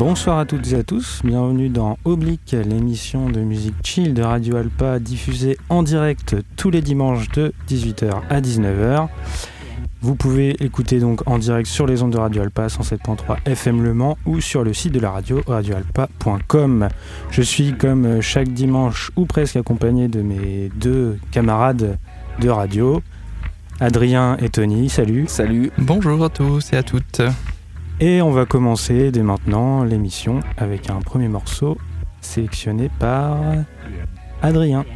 Bonsoir à toutes et à tous, bienvenue dans Oblique, l'émission de musique chill de Radio Alpa diffusée en direct tous les dimanches de 18h à 19h. Vous pouvez écouter donc en direct sur les ondes de Radio Alpa 107.3 FM Le Mans ou sur le site de la radio radioalpa.com. Je suis comme chaque dimanche ou presque accompagné de mes deux camarades de radio, Adrien et Tony. Salut. Salut. Bonjour à tous et à toutes. Et on va commencer dès maintenant l'émission avec un premier morceau sélectionné par Adrien.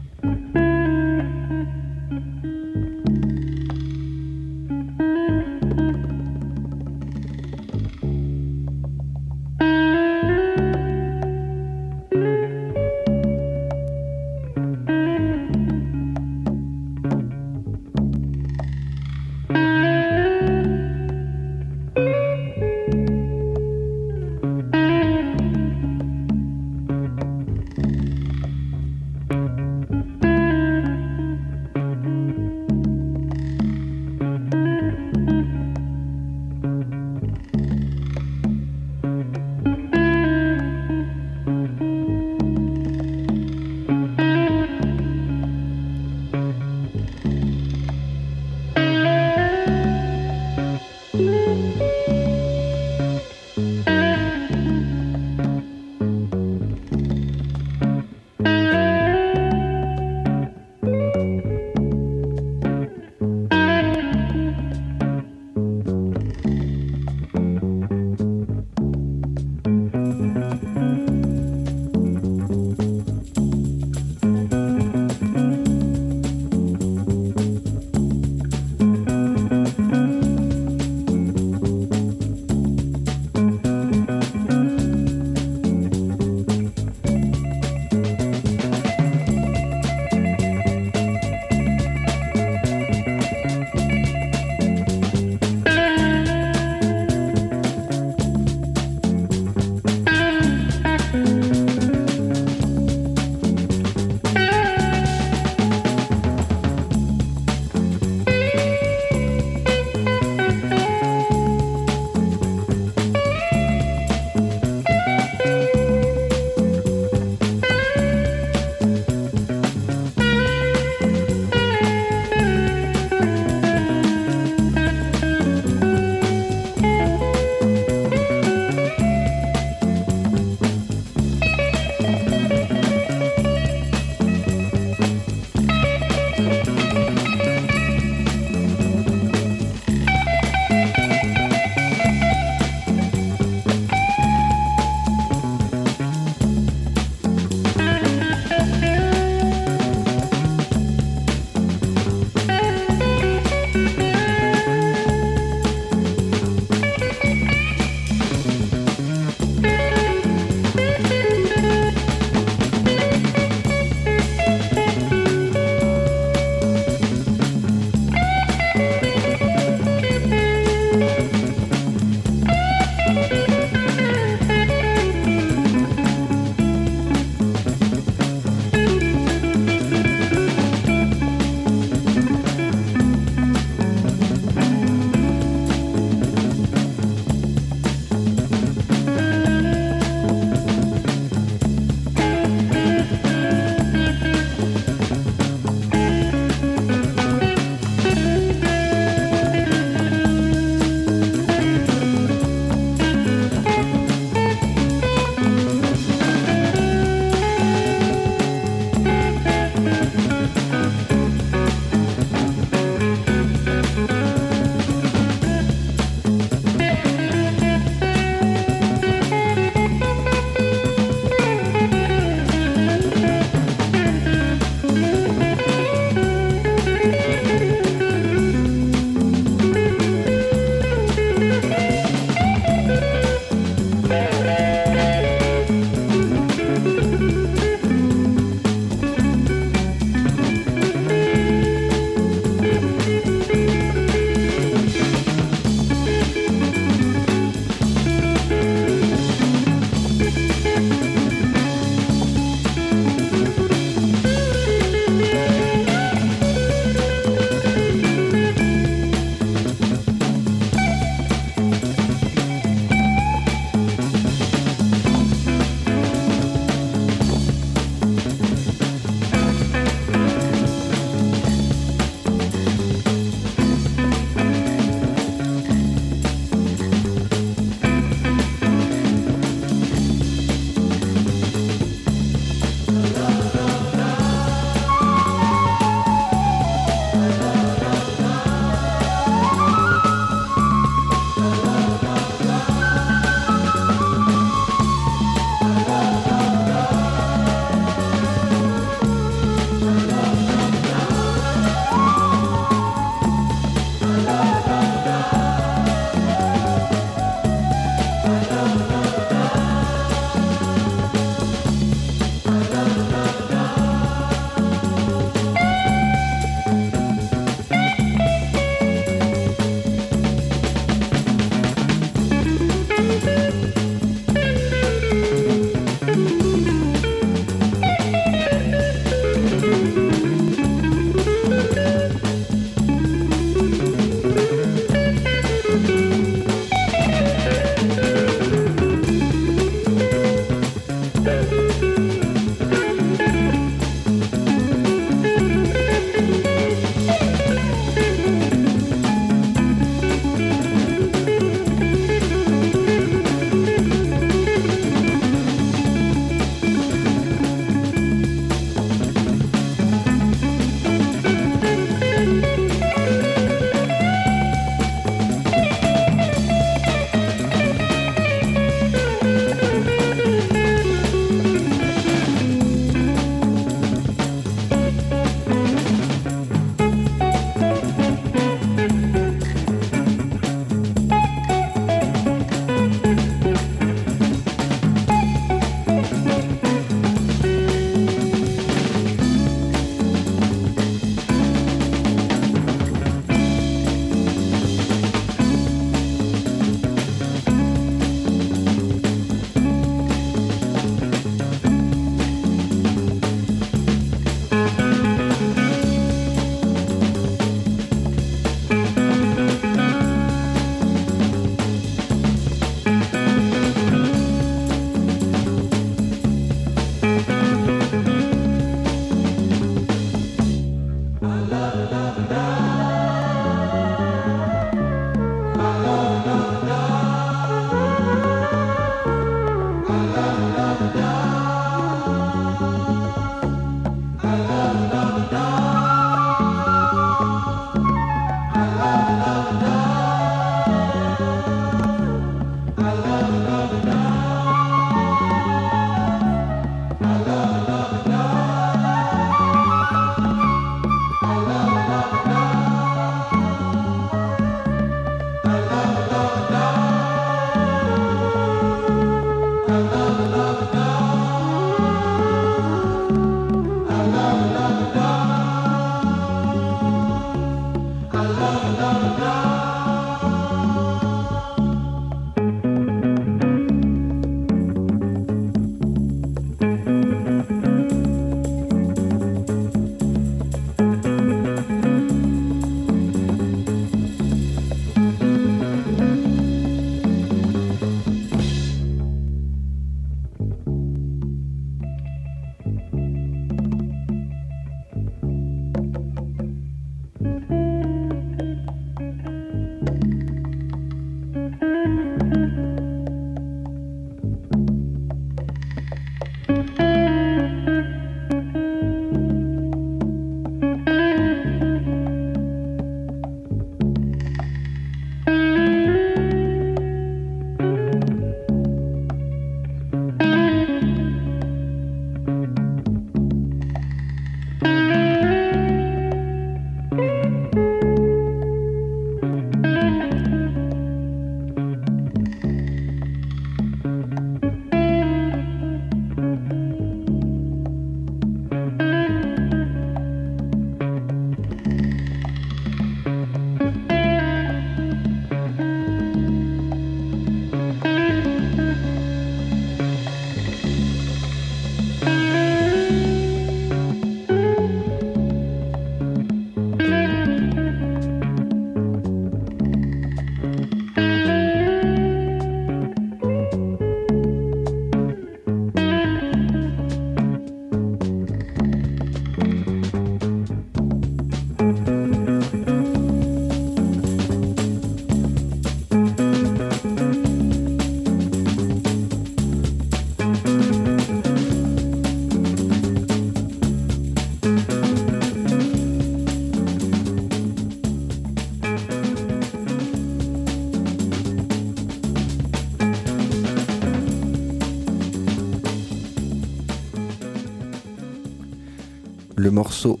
Morceau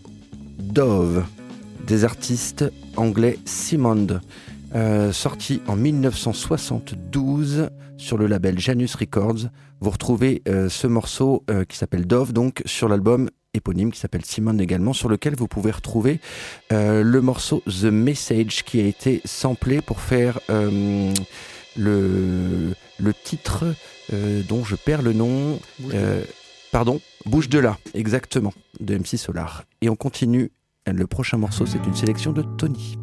Dove des artistes anglais Simond, euh, sorti en 1972 sur le label Janus Records. Vous retrouvez euh, ce morceau euh, qui s'appelle Dove donc sur l'album éponyme qui s'appelle Simon également, sur lequel vous pouvez retrouver le morceau The Message qui a été samplé pour faire le, le titre dont je perds le nom. pardon, Bouge de là, exactement, de MC Solar. Et on continue. Le prochain morceau, c'est une sélection de Tony.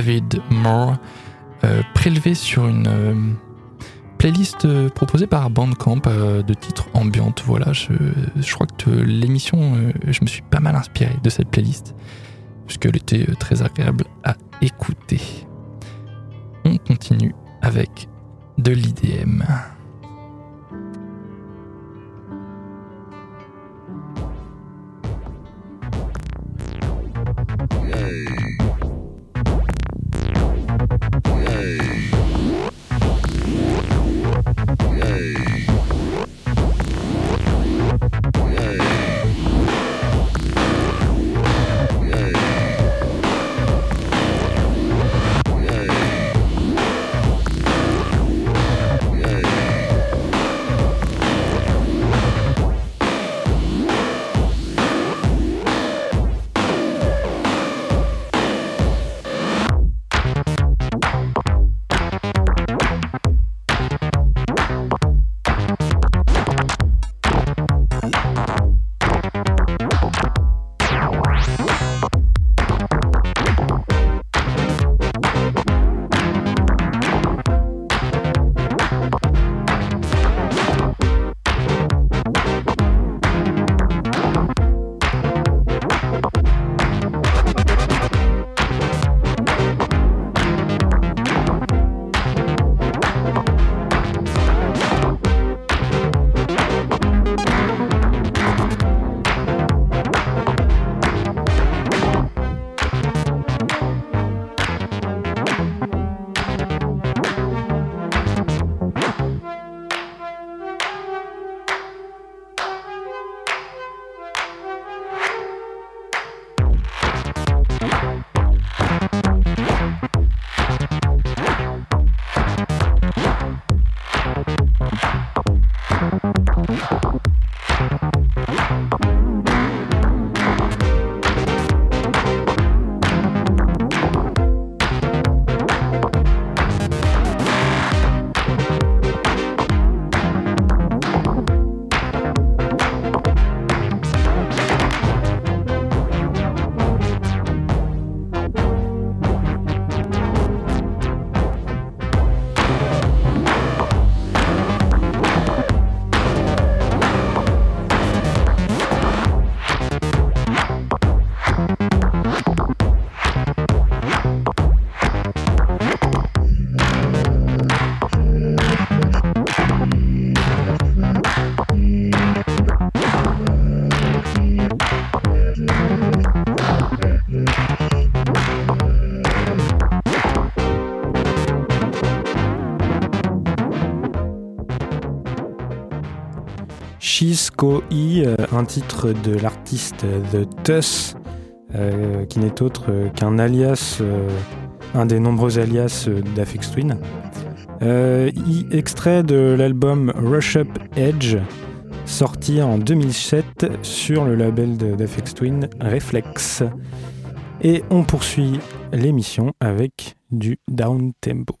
David Moore, euh, prélevé sur une euh, playlist euh, proposée par Bandcamp de titres ambiantes. Voilà, je, je crois que l'émission, je me suis pas mal inspiré de cette playlist, puisqu'elle était très agréable à écouter. On continue avec de l'IDM. Chisco E, euh, un titre de l'artiste The Tuss, euh, qui n'est autre qu'un alias, euh, un des nombreux alias d'Afex Twin. I, extrait de l'album Rush Up Edge, sorti en 2007 sur le label d'Afex Twin Reflex. Et on poursuit l'émission avec du down tempo.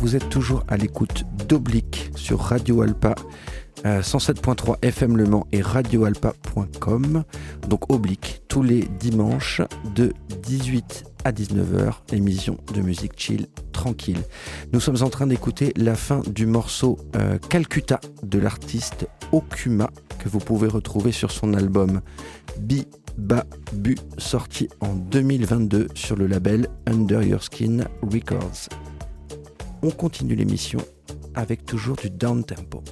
Vous êtes toujours à l'écoute d'Oblique sur Radio Alpa 107.3 euh, FM Le Mans et radioalpa.com. Donc Oblique tous les dimanches de 18 à 19h, émission de musique chill tranquille. Nous sommes en train d'écouter la fin du morceau euh, Calcutta de l'artiste Okuma que vous pouvez retrouver sur son album Bi Ba Bu sorti en 2022 sur le label Under Your Skin Records. On continue l'émission avec toujours du down tempo.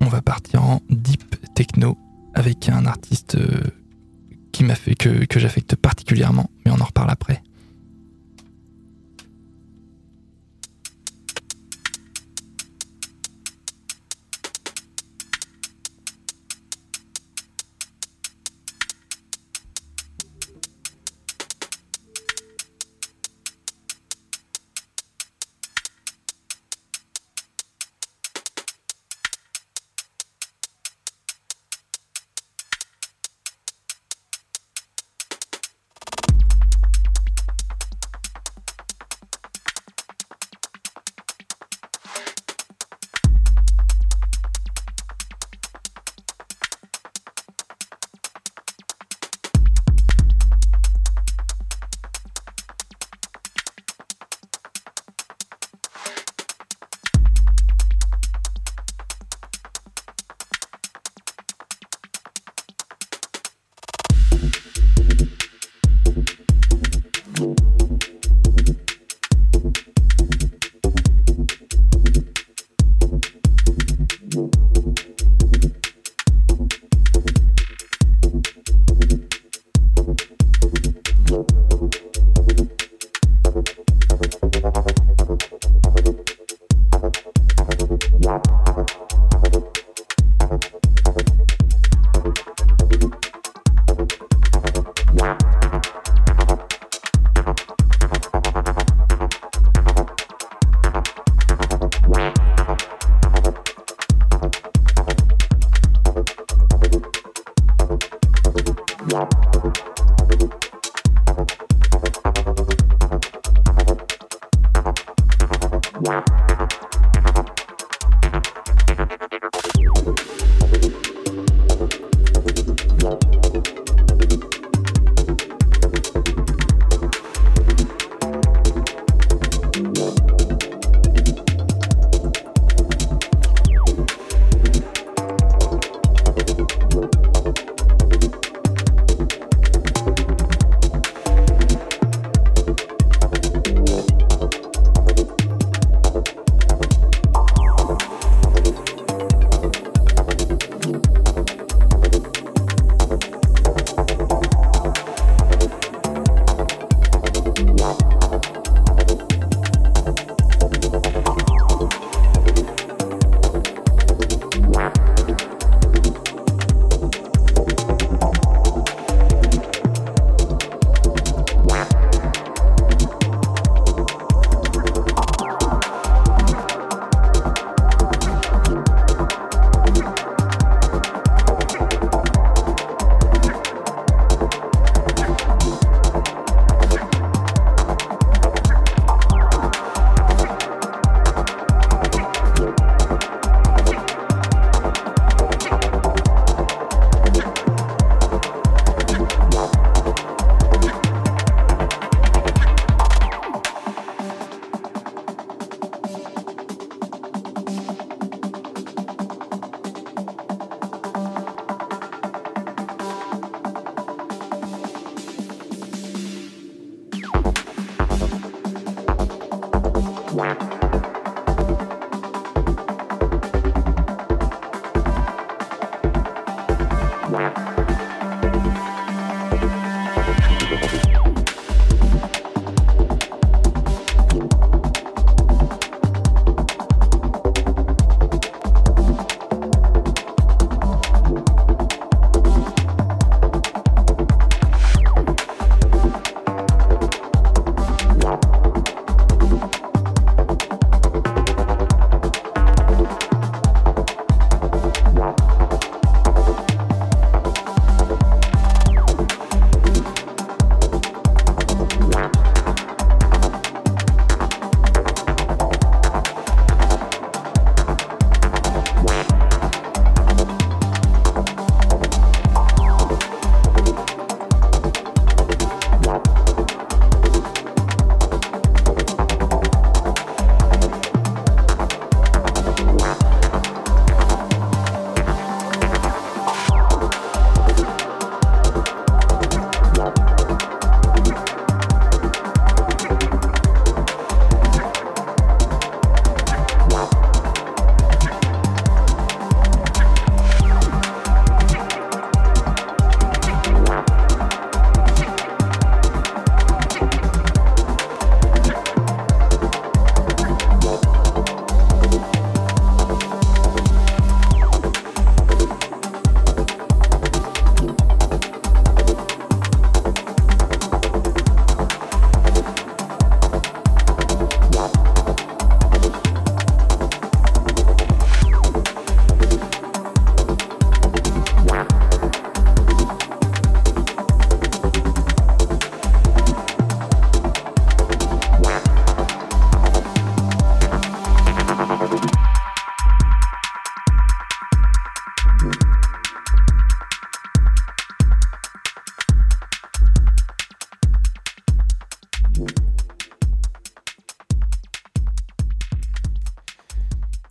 On va partir en deep techno avec un artiste euh, qui m'a fait que, que j'affecte particulièrement, mais on en reparle après.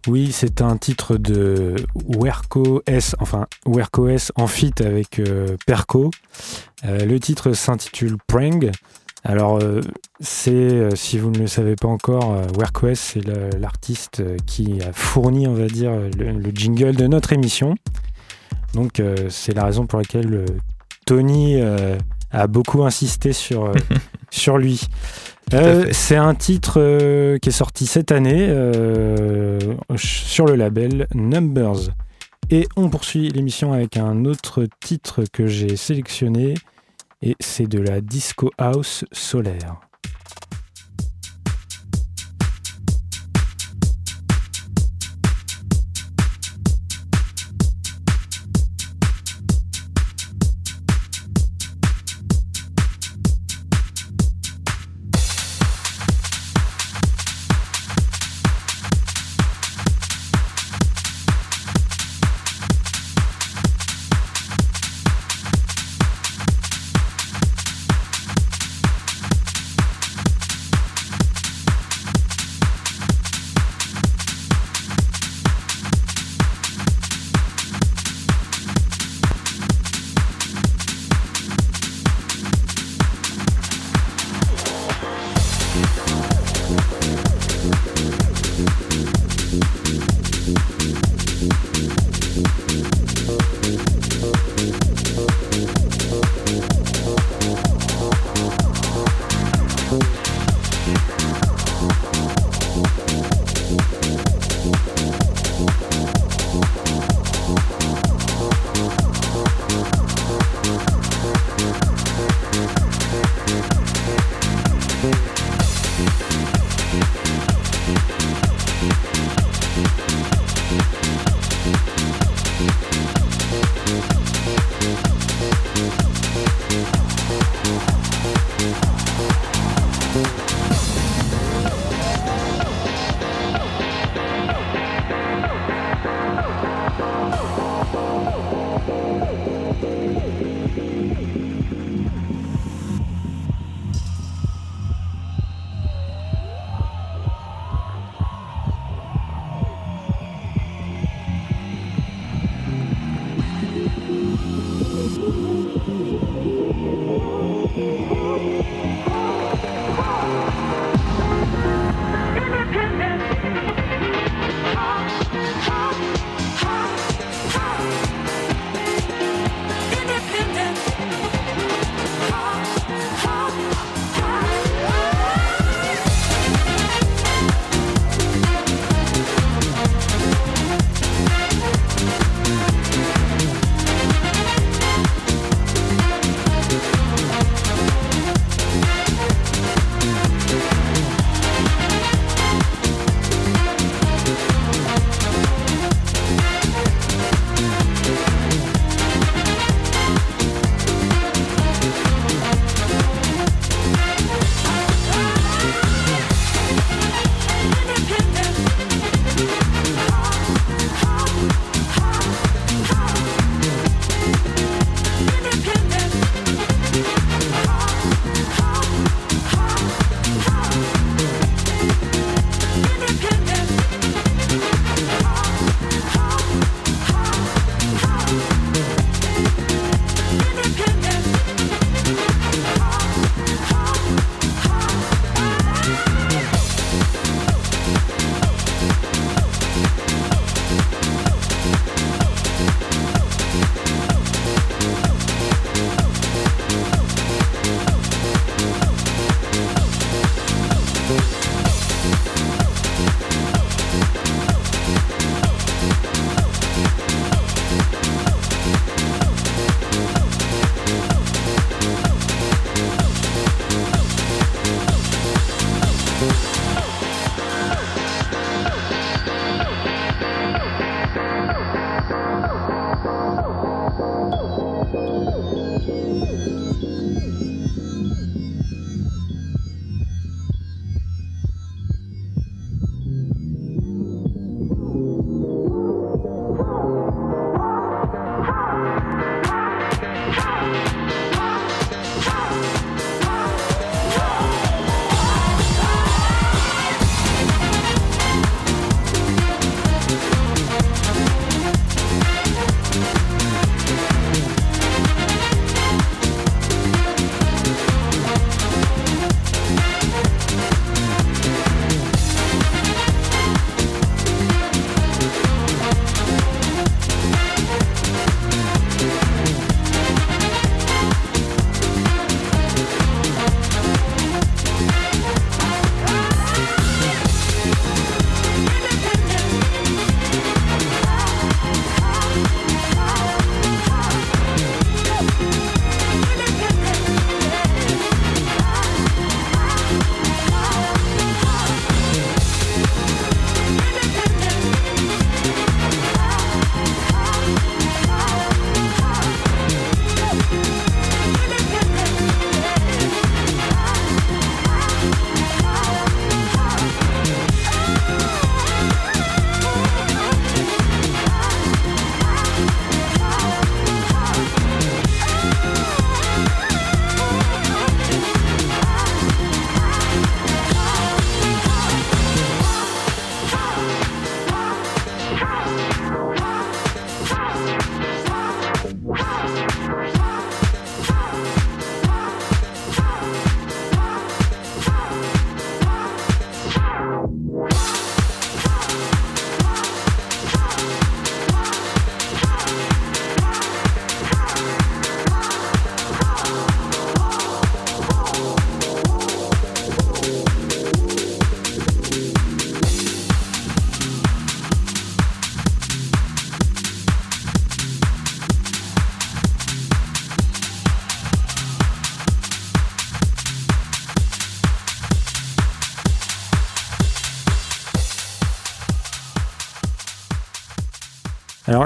Oui, c'est un titre de Werco S, enfin Werco S en fit avec euh, Perco. Euh, le titre s'intitule Prang. Alors, euh, c'est, si vous ne le savez pas encore, Werco S, c'est l'artiste qui a fourni, on va dire, le, jingle de notre émission. Donc, c'est la raison pour laquelle Tony a beaucoup insisté sur, sur lui. Euh, c'est un titre euh, qui est sorti cette année euh, sur le label Numbers. Et on poursuit l'émission avec un autre titre que j'ai sélectionné, et c'est de la disco house solaire.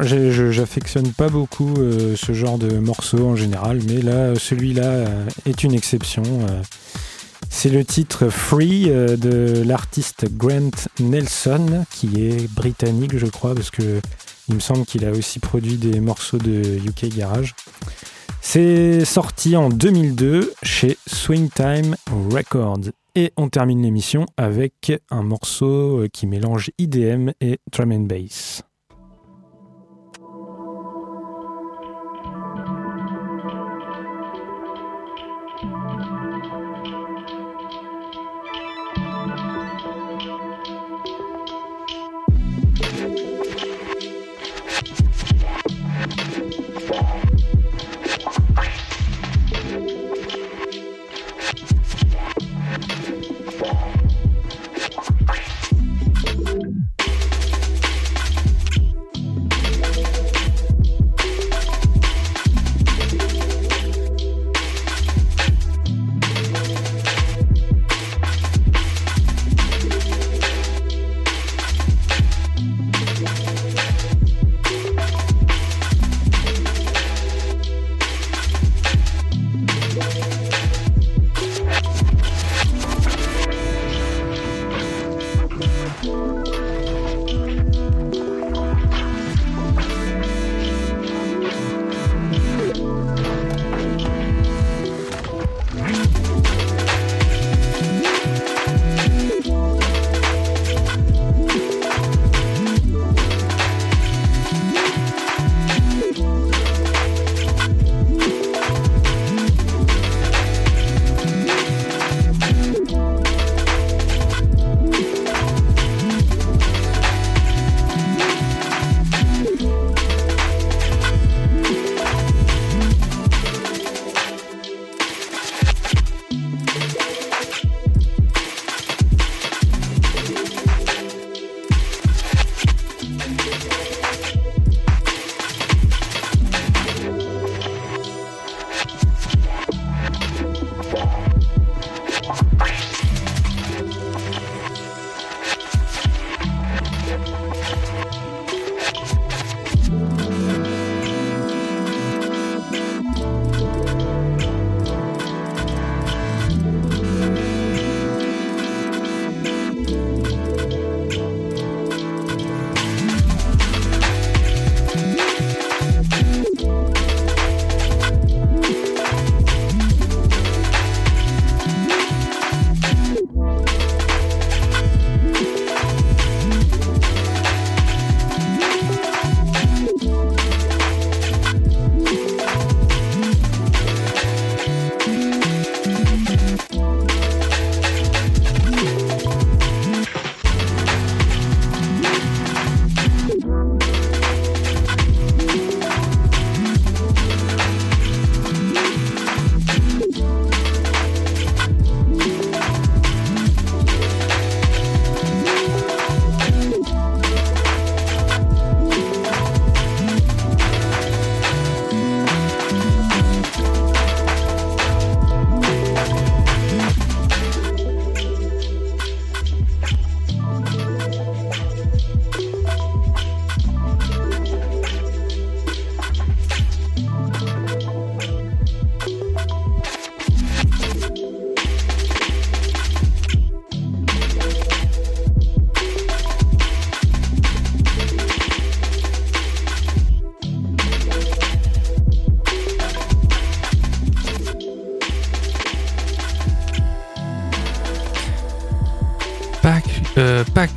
J'affectionne pas beaucoup euh, ce genre de morceaux en général, mais là, celui-là euh, est une exception. Euh. c'est le titre Free de l'artiste Grant Nelson, qui est britannique, je crois, parce que il me semble qu'il a aussi produit des morceaux de UK Garage. C'est sorti en 2002 chez Swingtime Records. Et on termine l'émission avec un morceau qui mélange IDM et drum and bass.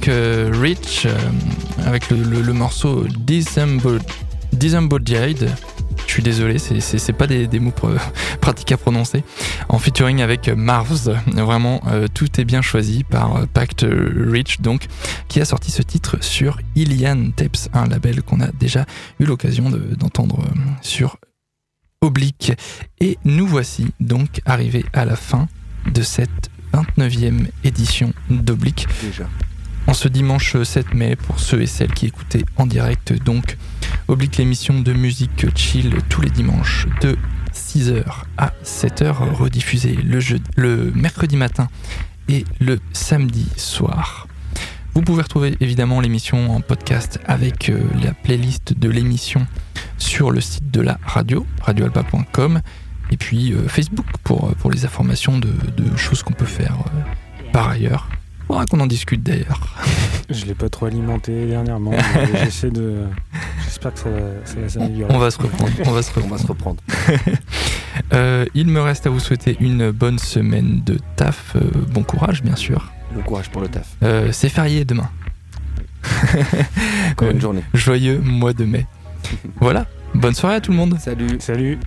Rich euh, avec le, morceau Disembodied. Je suis désolé, c'est pas des, mots pratiques à prononcer. En featuring avec Marvs, vraiment euh, tout est bien choisi par euh, Pact Rich, donc qui a sorti ce titre sur Ilian Tapes, un label qu'on a déjà eu l'occasion d'entendre sur Oblique. Et nous voici donc arrivés à la fin de cette 29e édition d'Oblique. Déjà en ce dimanche 7 mai pour ceux et celles qui écoutaient en direct. Donc, oblique l'émission de musique chill tous les dimanches de 6h à 7h, rediffusée le, le mercredi matin et le samedi soir. Vous pouvez retrouver évidemment l'émission en podcast avec euh, la playlist de l'émission sur le site de la radio, radioalpa.com, et puis euh, Facebook pour, pour les informations de, de choses qu'on peut faire euh, par ailleurs. Faudra qu'on en discute d'ailleurs. Je l'ai pas trop alimenté dernièrement. mais J'essaie de. J'espère que ça, va- ça va s'améliorer. On va se reprendre. On va se On va reprendre. se reprendre. Euh, il me reste à vous souhaiter une bonne semaine de taf. Euh, bon courage, bien sûr. Bon courage pour le taf. Euh, C'est férié demain. Encore Euh, une journée. Joyeux mois de mai. Voilà. Bonne soirée à tout le monde. Salut. Salut